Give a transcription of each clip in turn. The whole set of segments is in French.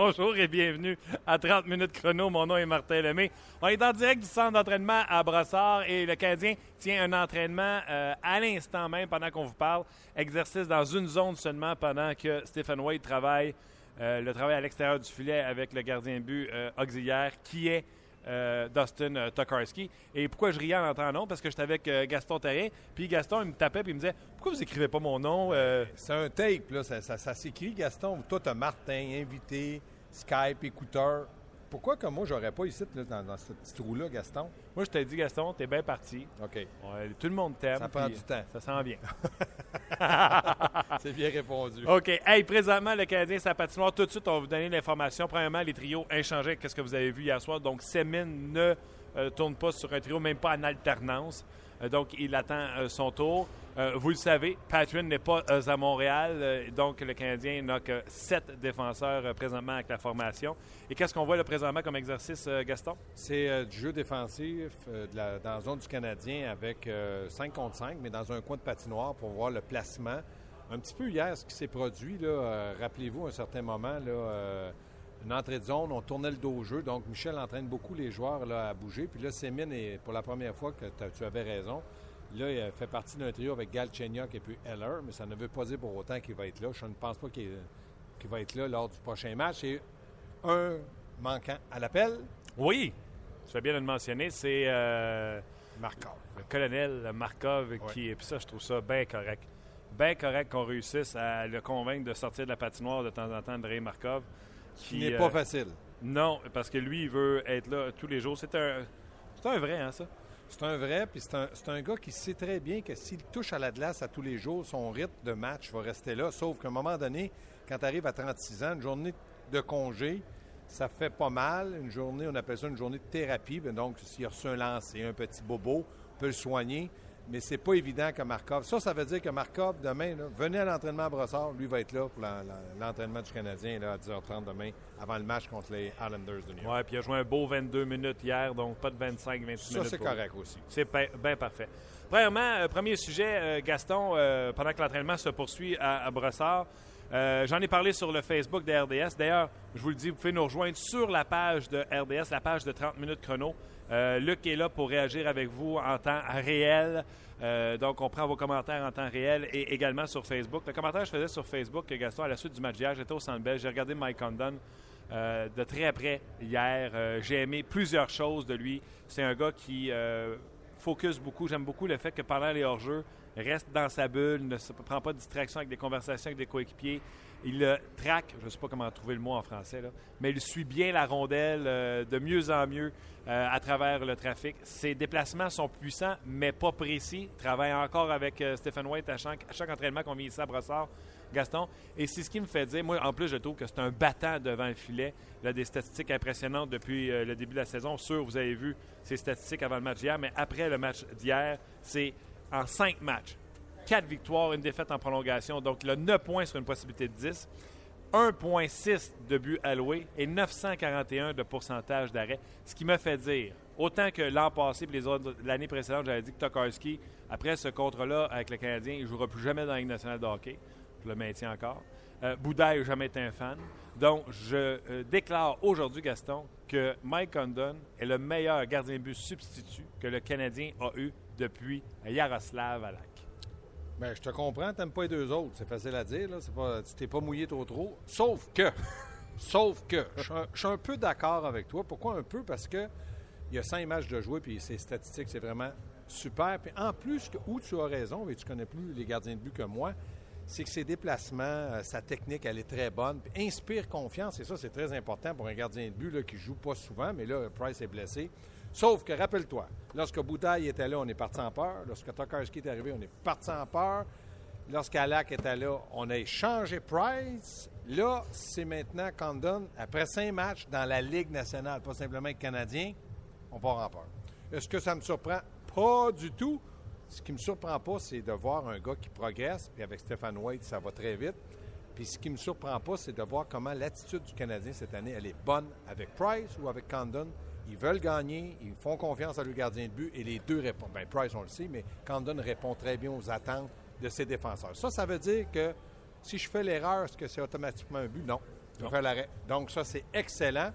Bonjour et bienvenue à 30 minutes chrono. Mon nom est Martin Lemay. On est en direct du centre d'entraînement à Brossard et le Canadien tient un entraînement euh, à l'instant même pendant qu'on vous parle. Exercice dans une zone seulement pendant que Stephen White travaille euh, le travail à l'extérieur du filet avec le gardien de but euh, auxiliaire qui est euh, Dustin euh, Tokarski. Et pourquoi je riais en entendant nom? Parce que j'étais avec euh, Gaston Terrien. Puis Gaston, il me tapait puis il me disait Pourquoi vous écrivez pas mon nom? C'est un tape, là. Ça s'écrit, Gaston. Toi, t'as Martin, invité, Skype, écouteur. Pourquoi que moi, j'aurais pas ici, là, dans, dans ce petit trou-là, Gaston? Moi, je t'ai dit, Gaston, t'es bien parti. OK. Tout le monde t'aime. Ça prend du temps. Ça s'en vient. C'est bien répondu. OK. Hey, présentement, le Canadien, sa patinoire. Tout de suite, on va vous donner l'information. Premièrement, les trios inchangés. Qu'est-ce que vous avez vu hier soir? Donc, Semin ne euh, tourne pas sur un trio, même pas en alternance. Euh, donc, il attend euh, son tour. Euh, vous le savez, Patrick n'est pas à Montréal. donc, le Canadien n'a que sept défenseurs présentement avec la formation. Et qu'est-ce qu'on voit là, présentement comme exercice, Gaston? C'est du jeu défensif dans la zone du Canadien avec 5 contre 5, mais dans un coin de patinoire pour voir le placement. Un petit peu hier, ce qui s'est produit, rappelez-vous, à un certain moment, là, une entrée de zone, on tournait le dos au jeu. Donc, Michel entraîne beaucoup les joueurs là, à bouger. Puis là, Sémine, est, pour la première fois que tu avais raison, là, il fait partie d'un trio avec Galchenyuk et puis Heller, mais ça ne veut pas dire pour autant qu'il va être là. Je ne pense pas qu'il qu'il va être là lors du prochain match. Et un manquant à l'appel, Oui, tu fais bien de le mentionner. C'est euh, Markov. le colonel Markov qui. Et puis ça, je trouve ça bien correct. Bien correct qu'on réussisse à le convaincre de sortir de la patinoire de temps en temps, André Markov. Qui n'est euh, pas facile. Non, parce que lui, il veut être là tous les jours. C'est un, c'est un vrai, hein, ça? C'est un vrai, puis c'est un, c'est un gars qui sait très bien que s'il touche à la glace à tous les jours, son rythme de match va rester là. Sauf qu'à un moment donné, quand tu arrives à 36 ans, une journée de congé, ça fait pas mal. Une journée, on appelle ça une journée de thérapie. Ben donc, s'il a reçu un lancer, un petit bobo, on peut le soigner. Mais c'est pas évident que Markov. Ça, ça veut dire que Markov, demain, là, venez à l'entraînement à Brossard. Lui va être là pour l'entraînement du Canadien là, à 10h30 demain, avant le match contre les Islanders de New York. Ouais, puis il a joué un beau 22 minutes hier, donc pas de 25, 26 ça, minutes. c'est correct aussi. C'est bien parfait. Premièrement, euh, premier sujet, euh, Gaston, euh, pendant que l'entraînement se poursuit à, à Brossard, j'en ai parlé sur le Facebook de RDS. D'ailleurs, je vous le dis, vous pouvez nous rejoindre sur la page de RDS, la page de 30 minutes chrono. Euh, Luc est là pour réagir avec vous en temps réel. Euh, donc, on prend vos commentaires en temps réel et également sur Facebook. Le commentaire que je faisais sur Facebook, Gaston, à la suite du match d'hier, j'étais au Centre Bell, j'ai regardé Mike Condon euh, de très près hier. Euh, j'ai aimé plusieurs choses de lui. C'est un gars qui focus beaucoup. J'aime beaucoup le fait que pendant les hors-jeux, reste dans sa bulle, ne se prend pas de distraction avec des conversations avec des coéquipiers. Il traque, je ne sais pas comment trouver le mot en français, mais il suit bien la rondelle euh, de mieux en mieux euh, à travers le trafic. Ses déplacements sont puissants, mais pas précis. Il travaille encore avec euh, Stephen White à chaque, entraînement qu'on vient ici à Brossard. Gaston. Et c'est ce qui me fait dire, moi, en plus, je trouve que c'est un battant devant le filet. Il a des statistiques impressionnantes depuis le début de la saison. Sûr, vous avez vu ses statistiques avant le match d'hier, mais après le match d'hier, c'est en cinq matchs. Quatre victoires, une défaite en prolongation. Donc, il a 9 points sur une possibilité de 10. 1,6 de buts alloués et 941 de pourcentage d'arrêt. Ce qui me fait dire, autant que l'an passé et l'année précédente, j'avais dit que Tokarski, après ce contrat-là avec le Canadien, il ne jouera plus jamais dans la Ligue nationale de hockey. Je le maintiens encore. Euh, Boudaille n'a jamais été un fan. Donc, je euh, déclare aujourd'hui, Gaston, que Mike Condon est le meilleur gardien de but substitut que le Canadien a eu depuis Yaroslav Alak. Ben, je te comprends, t'aimes pas les deux autres. C'est facile à dire, là. C'est pas, tu t'es pas mouillé trop trop. Sauf que, sauf que, je suis un- peu d'accord avec toi. Pourquoi un peu? Parce que il y a cinq matchs de jouer, puis ses statistiques, c'est vraiment super. Puis en plus, où tu as raison, et tu connais plus les gardiens de but que moi, c'est que ses déplacements, euh, sa technique, elle est très bonne. Inspire confiance, et ça, c'est très important pour un gardien de but là, qui joue pas souvent, mais là, Price est blessé. Sauf que, rappelle-toi, lorsque Bouteille était là, on est parti en peur. Lorsque Tokarski est arrivé, on est parti en peur. Lorsqu'Alak était là, on a échangé Price. Là, c'est maintenant Condon, après cinq matchs dans la Ligue nationale, pas simplement Canadien, on part en peur. Est-ce que ça me surprend? Pas du tout. Ce qui me surprend pas, c'est de voir un gars qui progresse, puis avec Stéphane White, ça va très vite. Puis ce qui me surprend pas, c'est de voir comment l'attitude du Canadien cette année, elle est bonne avec Price ou avec Condon. Ils veulent gagner, ils font confiance à leur gardien de but et les deux répondent. Bien, Price, on le sait, mais Condon répond très bien aux attentes de ses défenseurs. Ça, ça veut dire que si je fais l'erreur, est-ce que c'est automatiquement un but? Non. pour faire l'arrêt. Donc, ça, c'est excellent.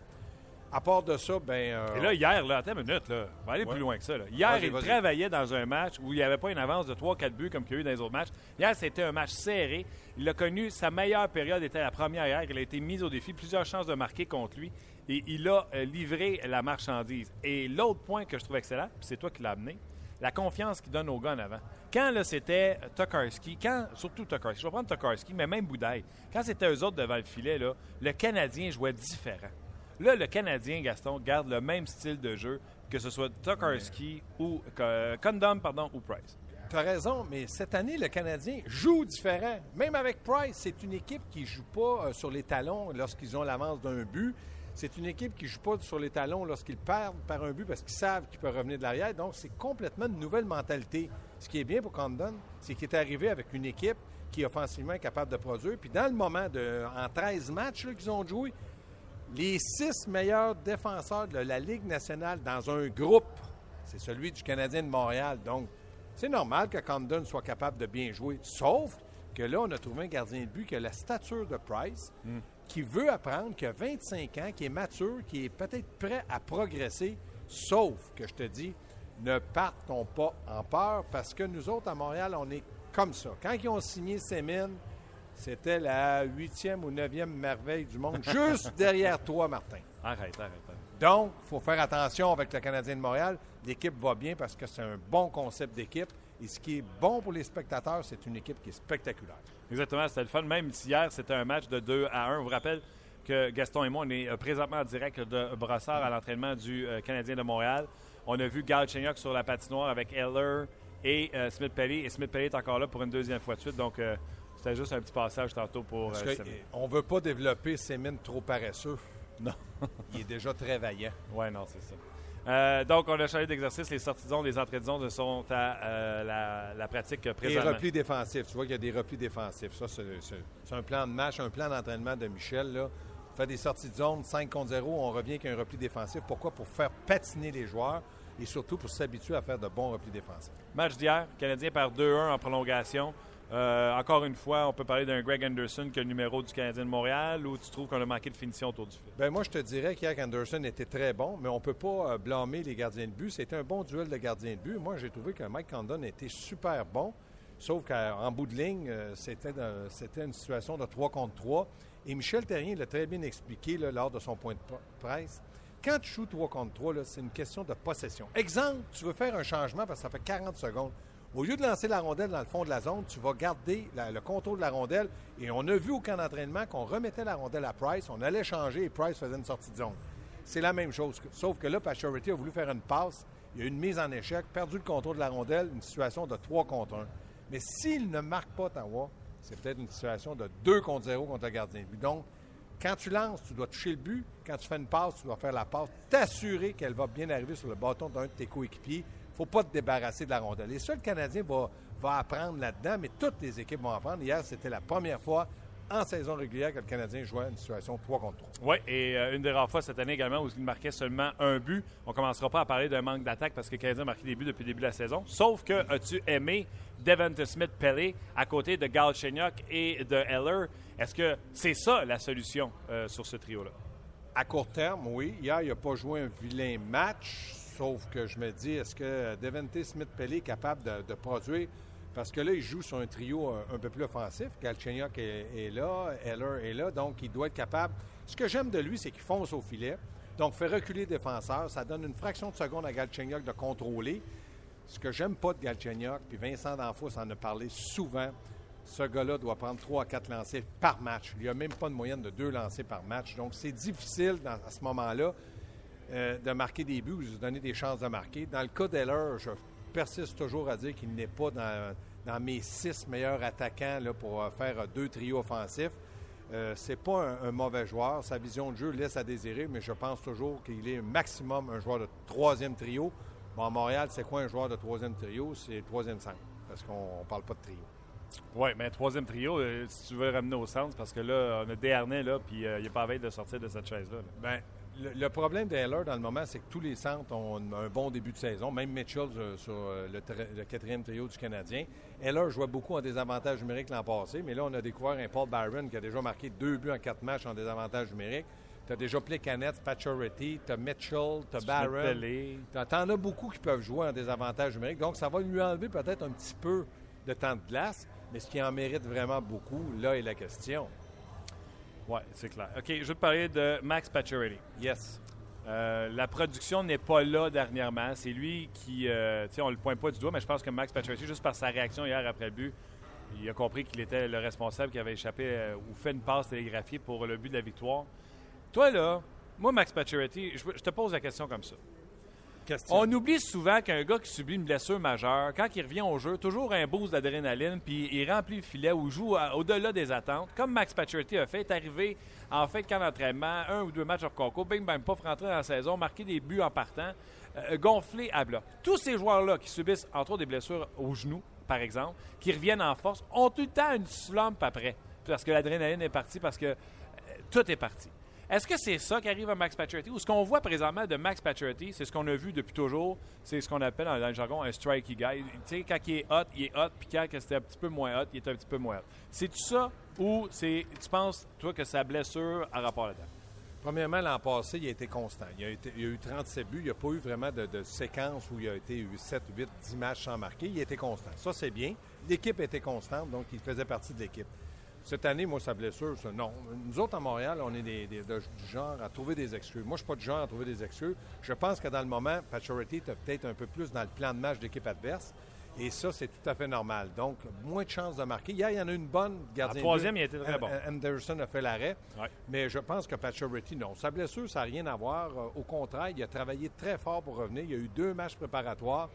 À part de ça, ben. euh, Et là, hier, là, attends une minute, là. On va aller Ouais. plus loin que ça. là. Hier, il travaillait dans un match où il n'y avait pas une avance de 3-4 buts comme qu'il y a eu dans les autres matchs. Hier, c'était un match serré. Il a connu sa meilleure période, était la première hier. Il a été mis au défi, plusieurs chances de marquer contre lui. Et il a euh, livré la marchandise. Et l'autre point que je trouve excellent, puis c'est toi qui l'as amené, la confiance qu'il donne aux gars en avant. Quand là, c'était Tokarski, quand, surtout Tokarski, je vais prendre Tokarski, mais même Boudaille, quand c'était eux autres devant le filet, là, le Canadien jouait différent. Là, le Canadien, Gaston, garde le même style de jeu, que ce soit Tokarski ou euh, Condom, pardon, ou Price. Tu as raison, mais cette année, le Canadien joue différent. Même avec Price, c'est une équipe qui ne joue pas euh, sur les talons lorsqu'ils ont l'avance d'un but. C'est une équipe qui ne joue pas sur les talons lorsqu'ils perdent par un but parce qu'ils savent qu'ils peuvent revenir de l'arrière. Donc, c'est complètement une nouvelle mentalité. Ce qui est bien pour Condon, c'est qu'il est arrivé avec une équipe qui est offensivement capable de produire. Puis dans le moment, de, en 13 matchs qu'ils ont joué, les six meilleurs défenseurs de la Ligue nationale dans un groupe, c'est celui du Canadien de Montréal. Donc, c'est normal que Condon soit capable de bien jouer. Sauf que là, on a trouvé un gardien de but qui a la stature de Price, qui veut apprendre, qui a 25 ans, qui est mature, qui est peut-être prêt à progresser. Sauf que je te dis, ne partons pas en peur parce que nous autres, à Montréal, on est comme ça. Quand ils ont signé Semin, c'était la huitième ou neuvième merveille du monde, juste derrière toi, Martin. Arrête, arrête, arrête. Donc, il faut faire attention avec le Canadien de Montréal. L'équipe va bien parce que c'est un bon concept d'équipe. Et ce qui est bon pour les spectateurs, c'est une équipe qui est spectaculaire. Exactement, c'était le fun. Même hier, c'était un match de 2 à 1. Je vous rappelle que Gaston et moi, on est euh, présentement en direct de Brossard à l'entraînement du euh, Canadien de Montréal. On a vu Gal Chenyok sur la patinoire avec Eller et euh, Smith Pelly. Et Smith Pelly est encore là pour une deuxième fois de suite. Donc, euh, c'était juste un petit passage tantôt pour. Parce euh, que, on ne veut pas développer Semin trop paresseux. Non. Il est déjà très vaillant. Ouais, non, c'est ça. Euh, donc, on a changé d'exercice. Les sorties de zone, les entrées de zone sont à euh, la, la pratique présentement. replis défensifs. Tu vois qu'il y a des replis défensifs. Ça, c'est un plan de match, un plan d'entraînement de Michel. Là. On fait des sorties de zone 5 contre 0. On revient avec un repli défensif. Pourquoi? Pour faire patiner les joueurs et surtout pour s'habituer à faire de bons replis défensifs. Match d'hier, Canadien par 2-1 en prolongation. Euh, encore une fois, on peut parler d'un Greg Anderson qui est le numéro du Canadien de Montréal ou tu trouves qu'on a manqué de finition autour du filet? Ben moi, je te dirais qu'hier, Anderson était très bon, mais on ne peut pas euh, blâmer les gardiens de but. C'était un bon duel de gardiens de but. Moi, j'ai trouvé que Mike Condon était super bon, sauf qu'en bout de ligne, euh, c'était une situation de 3 contre 3. Et Michel Terrien l'a très bien expliqué lors de son point de presse. Quand tu joues 3 contre 3, là, c'est une question de possession. Exemple, tu veux faire un changement parce que ça fait 40 secondes. Au lieu de lancer la rondelle dans le fond de la zone, tu vas garder le contrôle de la rondelle. Et on a vu au camp d'entraînement qu'on remettait la rondelle à Price, on allait changer et Price faisait une sortie de zone. C'est la même chose. Sauf que là, Pacioretty a voulu faire une passe, il y a eu une mise en échec, perdu le contrôle de la rondelle, une situation de 3 contre 1. Mais s'il ne marque pas Ottawa, c'est peut-être une situation de 2 contre 0 contre le gardien. Donc, quand tu lances, tu dois toucher le but. Quand tu fais une passe, tu dois faire la passe, t'assurer qu'elle va bien arriver sur le bâton d'un de tes coéquipiers. Il ne faut pas te débarrasser de la rondelle. Et ça, le Canadien va, va apprendre là-dedans, mais toutes les équipes vont apprendre. Hier, c'était la première fois en saison régulière que le Canadien jouait une situation 3 contre 3. Oui, et euh, une des rares fois cette année également où il marquait seulement un but. On ne commencera pas à parler d'un manque d'attaque parce que le Canadien a marqué des buts depuis le début de la saison. Sauf que as-tu aimé Devonta Smith Pelé à côté de Gal Chenyok et de Heller? Est-ce que c'est ça la solution euh, sur ce trio-là? À court terme, oui. Hier, il n'a pas joué un vilain match, sauf que je me dis, est-ce que Devante Smith-Pelé est capable de, produire? Parce que là, il joue sur un trio un, peu plus offensif. Galchenyuk est, là, Heller est là, donc il doit être capable. Ce que j'aime de lui, c'est qu'il fonce au filet. Donc, fait reculer le défenseur. Ça donne une fraction de seconde à Galchenyuk de contrôler. Ce que j'aime pas de Galchenyuk, puis Vincent D'Anfos en a parlé souvent, ce gars-là doit prendre 3 à 4 lancers par match. Il n'y a même pas de moyenne de 2 lancers par match. Donc, c'est difficile à ce moment-là euh, de marquer des buts ou de se donner des chances de marquer. Dans le cas d'Heller, je persiste toujours à dire qu'il n'est pas dans, dans mes six meilleurs attaquants là, pour euh, faire euh, deux trios offensifs. Euh, c'est pas un, un mauvais joueur. Sa vision de jeu laisse à désirer, mais je pense toujours qu'il est maximum un joueur de troisième trio. Bon, à Montréal, c'est quoi un joueur de troisième trio? C'est le troisième centre, parce qu'on ne parle pas de trio. Oui, mais troisième trio, euh, si tu veux le ramener au centre, parce que là, on a Desharnais, là, puis euh, il n'est pas à veille de sortir de cette chaise-là. là. Ben, le, le problème d'Heller dans le moment, c'est que tous les centres ont un bon début de saison, même Mitchell euh, sur euh, le, tri- le quatrième trio du Canadien. Heller jouait beaucoup en désavantage numérique l'an passé, mais là, on a découvert un Paul Byron qui a déjà marqué deux buts en quatre matchs en désavantage numérique. Tu as déjà Plekanec, Pacioretty, tu as Mitchell, tu as Barron. T'en t'en as beaucoup qui peuvent jouer en désavantage numérique. Donc, ça va lui enlever peut-être un petit peu de temps de glace, mais ce qui en mérite vraiment beaucoup, là est la question. Oui, c'est clair. OK, je vais te parler de Max Pacioretty. Yes. Euh, la production n'est pas là dernièrement. C'est lui qui, euh, tu sais, on le pointe pas du doigt, mais je pense que Max Pacioretty, juste par sa réaction hier après le but, il a compris qu'il était le responsable qui avait échappé euh, ou fait une passe télégraphiée pour le but de la victoire. Toi, là, moi, Max Pacioretty, je, je te pose la question comme ça. On oublie souvent qu'un gars qui subit une blessure majeure, quand il revient au jeu, toujours un boost d'adrénaline, puis il remplit le filet ou joue au-delà des attentes. Comme Max Pacioretty a fait, est arrivé en de camp d'entraînement, un ou deux matchs hors concours, bing bang, pas rentrer dans la saison, marquer des buts en partant, euh, gonflé à bloc. Tous ces joueurs-là qui subissent, entre autres, des blessures au genou, par exemple, qui reviennent en force, ont tout le temps une slump après, parce que l'adrénaline est partie, parce que euh, tout est parti. Est-ce que c'est ça qui arrive à Max Pacioretty? Ou ce qu'on voit présentement de Max Pacioretty, c'est ce qu'on a vu depuis toujours, c'est ce qu'on appelle dans, le jargon un strikey guy. Tu sais, quand il est hot, il est hot, puis quand c'était un petit peu moins hot, il est un petit peu moins hot. C'est-tu ça ou c'est, tu penses, toi, que sa blessure a rapport là-dedans? Premièrement, l'an passé, il a été constant. Il a, été- il a eu 37 buts. Il n'y a pas eu vraiment de, séquence où il a été eu 7, 8, 10 matchs sans marquer. Il a été constant. Ça, c'est bien. L'équipe était constante, donc il faisait partie de l'équipe. Cette année, moi, sa blessure, ça, non. Nous autres, à Montréal, on est des, des- de- du genre à trouver des excuses. Moi, je ne suis pas du genre à trouver des excuses. Je pense que dans le moment, Pacioretty était peut-être un peu plus dans le plan de match d'équipe adverse. Et ça, c'est tout à fait normal. Donc, moins de chances de marquer. Hier, il y en a une bonne gardien. En troisième, il était très bon. An- Anderson a fait l'arrêt. Ouais. Mais je pense que Pacioretty, non. Sa blessure, ça n'a rien à voir. Euh, Au contraire, il a travaillé très fort pour revenir. Il y a eu deux matchs préparatoires.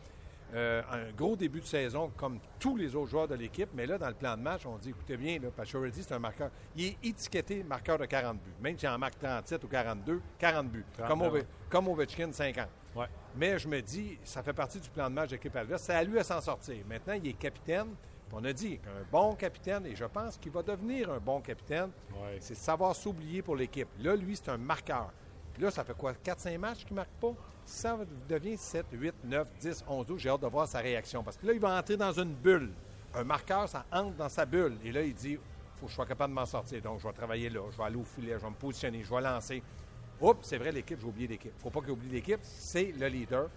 Euh, un gros début de saison, comme tous les autres joueurs de l'équipe. Mais là, dans le plan de match, on dit, écoutez bien, là, c'est un marqueur. Il est étiqueté marqueur de 40 buts. Même s'il en marque 37 ou 42, 40 buts. 39, Comme, Ove- comme Ovechkin, 50. Ouais. Mais je me dis, ça fait partie du plan de match d'équipe adverse. C'est à lui à s'en sortir. Maintenant, il est capitaine. On a dit qu'un bon capitaine, et je pense qu'il va devenir un bon capitaine, Ouais. c'est savoir s'oublier pour l'équipe. Là, lui, c'est un marqueur. Puis là, ça fait quoi? 4-5 matchs qu'il ne marque pas? Si ça devient 7, 8, 9, 10, 11, 12, j'ai hâte de voir sa réaction. Parce que là, il va entrer dans une bulle. Un marqueur, ça entre dans sa bulle. Et là, il dit, faut que je sois capable de m'en sortir. Donc, je vais travailler là, je vais aller au filet, je vais me positionner, je vais lancer. Oups, c'est vrai, l'équipe, j'ai oublié l'équipe. faut pas qu'il oublie l'équipe, c'est le leader.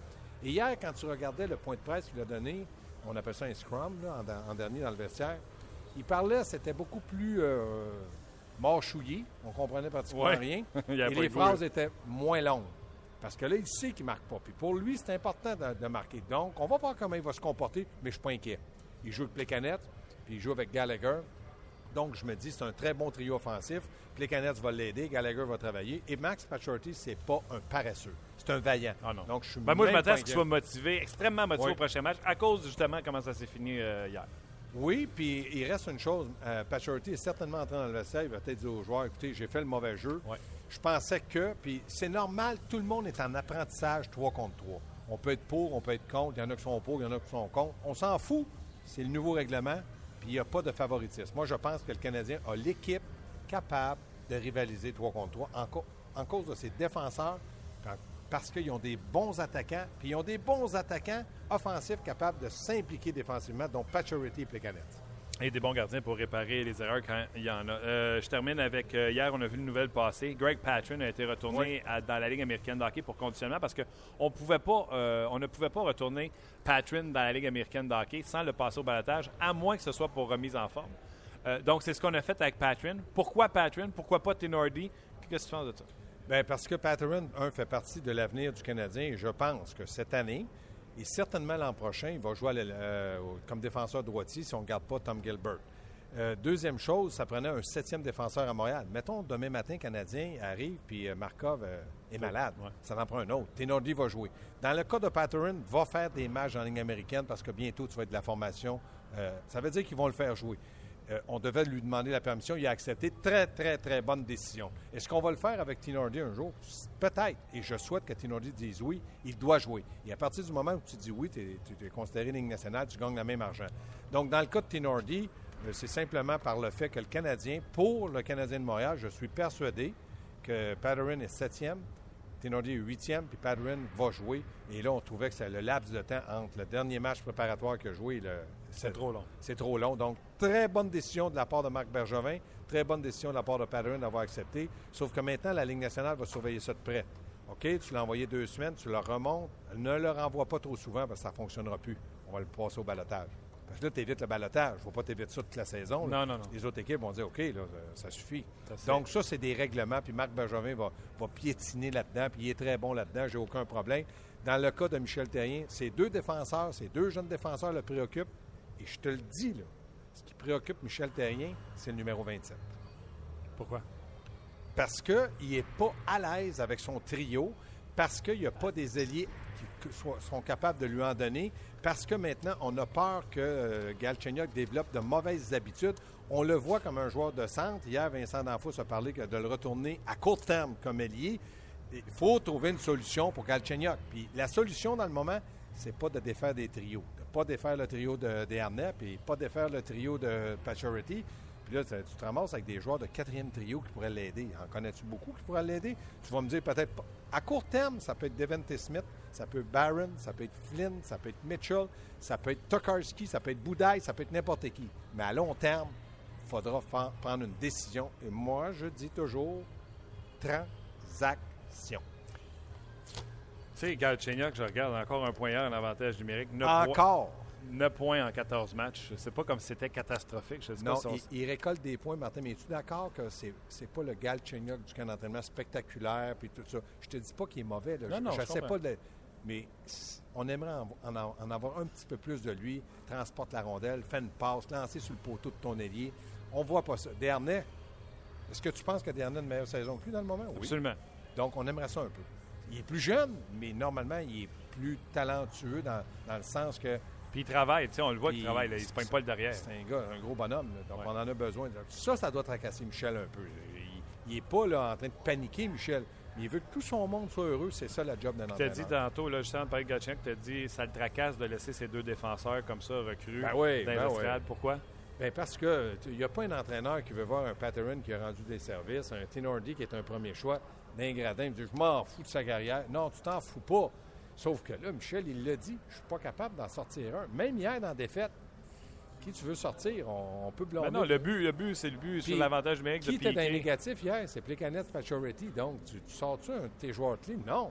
Et hier, quand tu regardais le point de presse qu'il a donné, on appelle ça un scrum, là, en, dernier dans le vestiaire, il parlait, c'était beaucoup plus euh, mâchouillé. On comprenait pratiquement Ouais. rien. Il Et les goût, phrases étaient moins longues. Parce que là, il sait qu'il ne marque pas. Puis pour lui, c'est important de, de marquer. Donc, on va voir comment il va se comporter, mais je ne suis pas inquiet. Il joue avec Plekanec, puis il joue avec Gallagher. Donc, je me dis, c'est un très bon trio offensif. Plekanec va l'aider, Gallagher va travailler. Et Max Pacioretty, c'est pas un paresseux. C'est un vaillant. Ah non. Donc, je suis Ben, moi, je m'attends à ce qu'il soit motivé, extrêmement motivé Oui. au prochain match, à cause justement comment ça s'est fini euh, hier. Oui, puis il reste une chose. Euh, Pacioretty est certainement entré dans le vestiaire. Il va peut-être dire aux joueurs, écoutez, j'ai fait le mauvais jeu. Ouais. Je pensais que, puis c'est normal, tout le monde est en apprentissage 3 contre 3. On peut être pour, on peut être contre. Il y en a qui sont pour, il y en a qui sont contre. On s'en fout. C'est le nouveau règlement, puis il n'y a pas de favoritisme. Moi, je pense que le Canadien a l'équipe capable de rivaliser 3 contre 3 en, cause de ses défenseurs, par- parce qu'ils ont des bons attaquants, puis ils ont des bons attaquants offensifs capables de s'impliquer défensivement, dont Pacioretty et Plekanec. Et des bons gardiens pour réparer les erreurs quand il y en a. Euh, je termine avec euh, hier, on a vu une nouvelle passer. Greg Patron a été retourné Oui. à- dans la Ligue américaine de hockey pour conditionnement parce qu'on pouvait pas, euh, on ne pouvait pas retourner Patron dans la Ligue américaine de hockey sans le passer au balotage, à moins que ce soit pour remise en forme. Euh, donc, c'est ce qu'on a fait avec Patron. Pourquoi Patron? Pourquoi pas Tenordi? Qu'est-ce que tu penses de ça? Bien, parce que Patterson, un, fait partie de l'avenir du Canadien et je pense que cette année et certainement l'an prochain, il va jouer euh, comme défenseur droitier si on ne garde pas Tom Gilbert. Euh, deuxième chose, ça prenait un septième défenseur à Montréal. Mettons, demain matin, Canadien arrive, puis euh, Markov euh, est malade. Ouais. Ça en prend un autre. Tenordi va jouer. Dans le cas de Patterson, va faire des matchs en ligne américaine parce que bientôt, tu vas être de la formation. Ça veut dire qu'ils vont le faire jouer. Euh, on devait lui demander la permission. Il a accepté. Très, très, très bonne décision. Est-ce qu'on va le faire avec Tinordi un jour? Peut-être. Et je souhaite que Tinordi dise oui. Il doit jouer. Et à partir du moment où tu dis oui, tu es, considéré ligne nationale, tu gagnes le même argent. Donc, dans le cas de Tinordi, euh, c'est simplement par le fait que le Canadien, pour le Canadien de Montréal, je suis persuadé que Patterson est septième Tenordi est huitième, puis Padrin va jouer. Et là, on trouvait que c'est le laps de temps entre le dernier match préparatoire qu'il a joué et le. C'est trop long. C'est trop long. Donc, très bonne décision de la part de Marc Bergevin, très bonne décision de la part de Padrin d'avoir accepté. Sauf que maintenant, la Ligue nationale va surveiller ça de près. OK, tu l'as envoyé deux semaines, tu le remontes. Ne le renvoie pas trop souvent parce que ça ne fonctionnera plus. On va le passer au balotage. Parce que là, tu évites le balotage. Il ne faut pas t'éviter ça toute la saison. Non, non, non. Les autres équipes vont dire OK, là, ça suffit. Ça, c'est- Donc, ça, c'est des règlements. Puis Marc Bergevin va, va piétiner là-dedans. Puis il est très bon là-dedans. J'ai aucun problème. Dans le cas de Michel Terrien, ces deux défenseurs, ces deux jeunes défenseurs le préoccupent. Et je te le dis, là, ce qui préoccupe Michel Terrien, c'est le numéro 27 Pourquoi? parce qu'il n'est pas à l'aise avec son trio, parce qu'il n'y a pas des ailiers qui sont capables de lui en donner, parce que maintenant, on a peur que euh, Galchenyuk développe de mauvaises habitudes. On le voit comme un joueur de centre. Hier, Vincent D'Anfos a parlé que de le retourner à court terme comme ailier. Il faut trouver une solution pour Galchenyuk. Puis la solution, dans le moment, c'est pas de défaire des trios. Pas défaire le trio de, des puis pas défaire le trio de Pacioretty. Puis là, tu te ramasses avec des joueurs de quatrième trio qui pourraient l'aider. En connais-tu beaucoup qui pourraient l'aider? Tu vas me dire peut-être. À court terme, ça peut être Devante Smith, ça peut être Barron, ça peut être Flynn, ça peut être Mitchell, ça peut être Tokarski, ça peut être Boudaille, ça peut être n'importe qui. Mais à long terme, il faudra fa- prendre une décision. Et moi, je dis toujours transaction. Tu sais, Galchenyuk, je regarde encore un point hier en avantage numérique. 9 points, Encore. 9 points en 14 matchs. C'est pas comme si c'était catastrophique. Je sais Non, pas si on- il, il récolte des points, Martin, mais es-tu d'accord que c'est, c'est pas le Galchenyuk du camp d'entraînement spectaculaire puis tout ça? Je te dis pas qu'il est mauvais. Là. Non, je non, je sais comprends. pas de- Mais on aimerait en, en- en avoir un petit peu plus de lui. Transporte la rondelle, fait une passe, lancer sur le poteau de ton ailier. On voit pas ça. Dernay, est-ce que tu penses que Dernay a une meilleure saison que lui dans le moment? Oui. Absolument. Donc, on aimerait ça un peu. Il est plus jeune, mais normalement, il est plus talentueux dans, dans le sens que Puis il travaille, tu sais, on le voit qu'il travaille. Là. Il se pogne pas le derrière. c'est un gars, un gros bonhomme. là. donc, Ouais. on en a besoin. Ça, ça doit tracasser Michel un peu. Il n'est pas là, en train de paniquer, Michel. Mais il veut que tout son monde soit heureux. C'est ça la job d'un Tu t'as entraîneur. dit tantôt, là, justement, par Galchenyuk, tu as dit ça le tracasse de laisser ces deux défenseurs comme ça recrues Ben oui, dans ben oui. Pourquoi? Ben, parce que il n'y a pas un entraîneur qui veut voir un Patterson qui a rendu des services, un Tenordi qui est un premier choix, d'un gradin. Il me dit Je m'en fous de sa carrière. Non, tu t'en fous pas. Sauf que là, Michel, il l'a dit je suis pas capable d'en sortir un. Même hier, dans la défaite, qui tu veux sortir? On, on peut blâmer. Ben non, le but, le but c'est le but Puis, sur l'avantage numérique Qui de était dans négatifs hier? C'est Plekanec Pacioretty. Donc, tu, tu sors-tu un de tes joueurs clés? Non.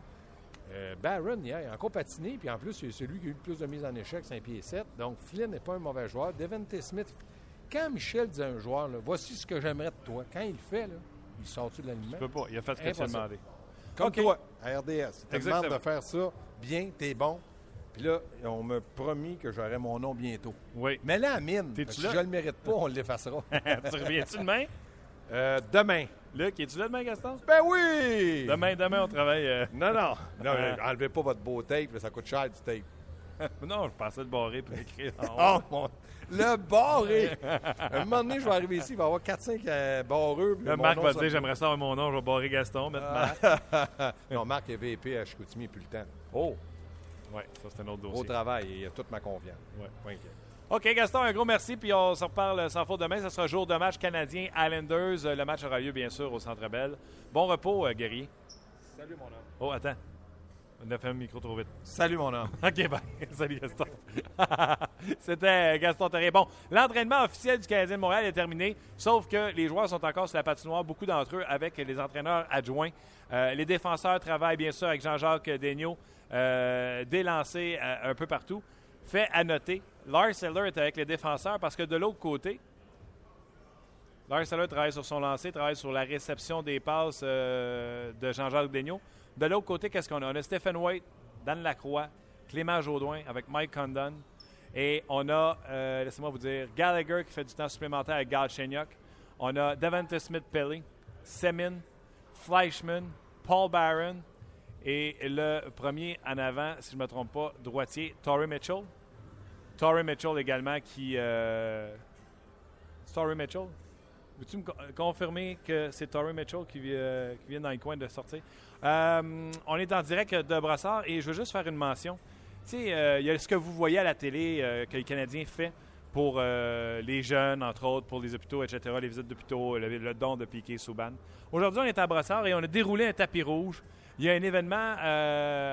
Euh, Barron, hier, il a encore patiné. Puis en plus, c'est celui qui a eu le plus de mises en échec, 5 pieds 7. Donc, Flynn n'est pas un mauvais joueur. Devante Smith, quand Michel dit à un joueur, là, voici ce que j'aimerais de toi, quand il le fait, là, il sort-tu de l'alignement? Tu peux pas. Il a fait ce que tu as Impossible. demandé. Comme toi, à RDS. Tu demandes de faire ça bien, t'es bon. Puis là, on m'a promis que j'aurais mon nom bientôt. Oui. Mais là, à mine, T'es-tu parce que là? si je le mérite pas, on l'effacera. tu reviens-tu demain? Euh, demain. Luc, es-tu là demain, Gaston? Ben oui! Demain, demain, on travaille. euh, Non, non. Non, Euh. enlevez pas votre beau tape, ça coûte cher du tape. Non, je pensais le barrer pour écrire. en Oh, mon... Le barré! un moment donné, je vais arriver ici, il va y avoir 4-5 euh, barreux. mon Marc nom va dire j'aimerais ça avoir mon nom, je vais barrer Gaston, mettre Marc. non, Marc est VP à Chicoutimi plus le temps. Oh! Ouais, ça c'est un autre dossier. travail et il a toute ma confiance. Ouais. OK, Gaston, un gros merci, puis on se reparle sans faute demain. Ce sera jour de match canadien Islanders. Le match aura lieu, bien sûr, au Centre Bell. Bon repos, euh, guerrier. Salut, mon homme. Oh, attends. On a fait un micro trop vite. Salut, mon homme. OK, bye. Salut, Gaston. C'était Gaston Terrier. Bon, l'entraînement officiel du Canadien de Montréal est terminé, sauf que les joueurs sont encore sur la patinoire, beaucoup d'entre eux avec les entraîneurs adjoints. Euh, les défenseurs travaillent bien sûr avec Jean-Jacques Daigneault, euh, des lancers euh, un peu partout. Fait à noter, Lars Eller est avec les défenseurs parce que de l'autre côté, Lars Eller travaille sur son lancer, travaille sur la réception des passes euh, de Jean-Jacques Daigneault. De l'autre côté, qu'est-ce qu'on a? On a Stephen White, Dan Lacroix, Clément Jaudoin avec Mike Condon. Et on a, euh, laissez-moi vous dire, Gallagher qui fait du temps supplémentaire avec Galchenyuk. On a Devante Smith-Pelly, Semin, Fleischman, Paul Barron et le premier en avant, si je ne me trompe pas, droitier, Torrey Mitchell. Torrey Mitchell également qui... Euh... Torrey Mitchell? Veux-tu me co- confirmer que c'est Torrey Mitchell euh, qui vient dans le coin de sortir? Euh, on est en direct de Brossard et je veux juste faire une mention. Tu sais, euh, il y a ce que vous voyez à la télé euh, que le Canadien fait pour les jeunes, entre autres, pour les hôpitaux, etc., les visites d'hôpitaux, le, don de Piquet Souban. Aujourd'hui, on est à Brossard et on a déroulé un tapis rouge. Il y a un événement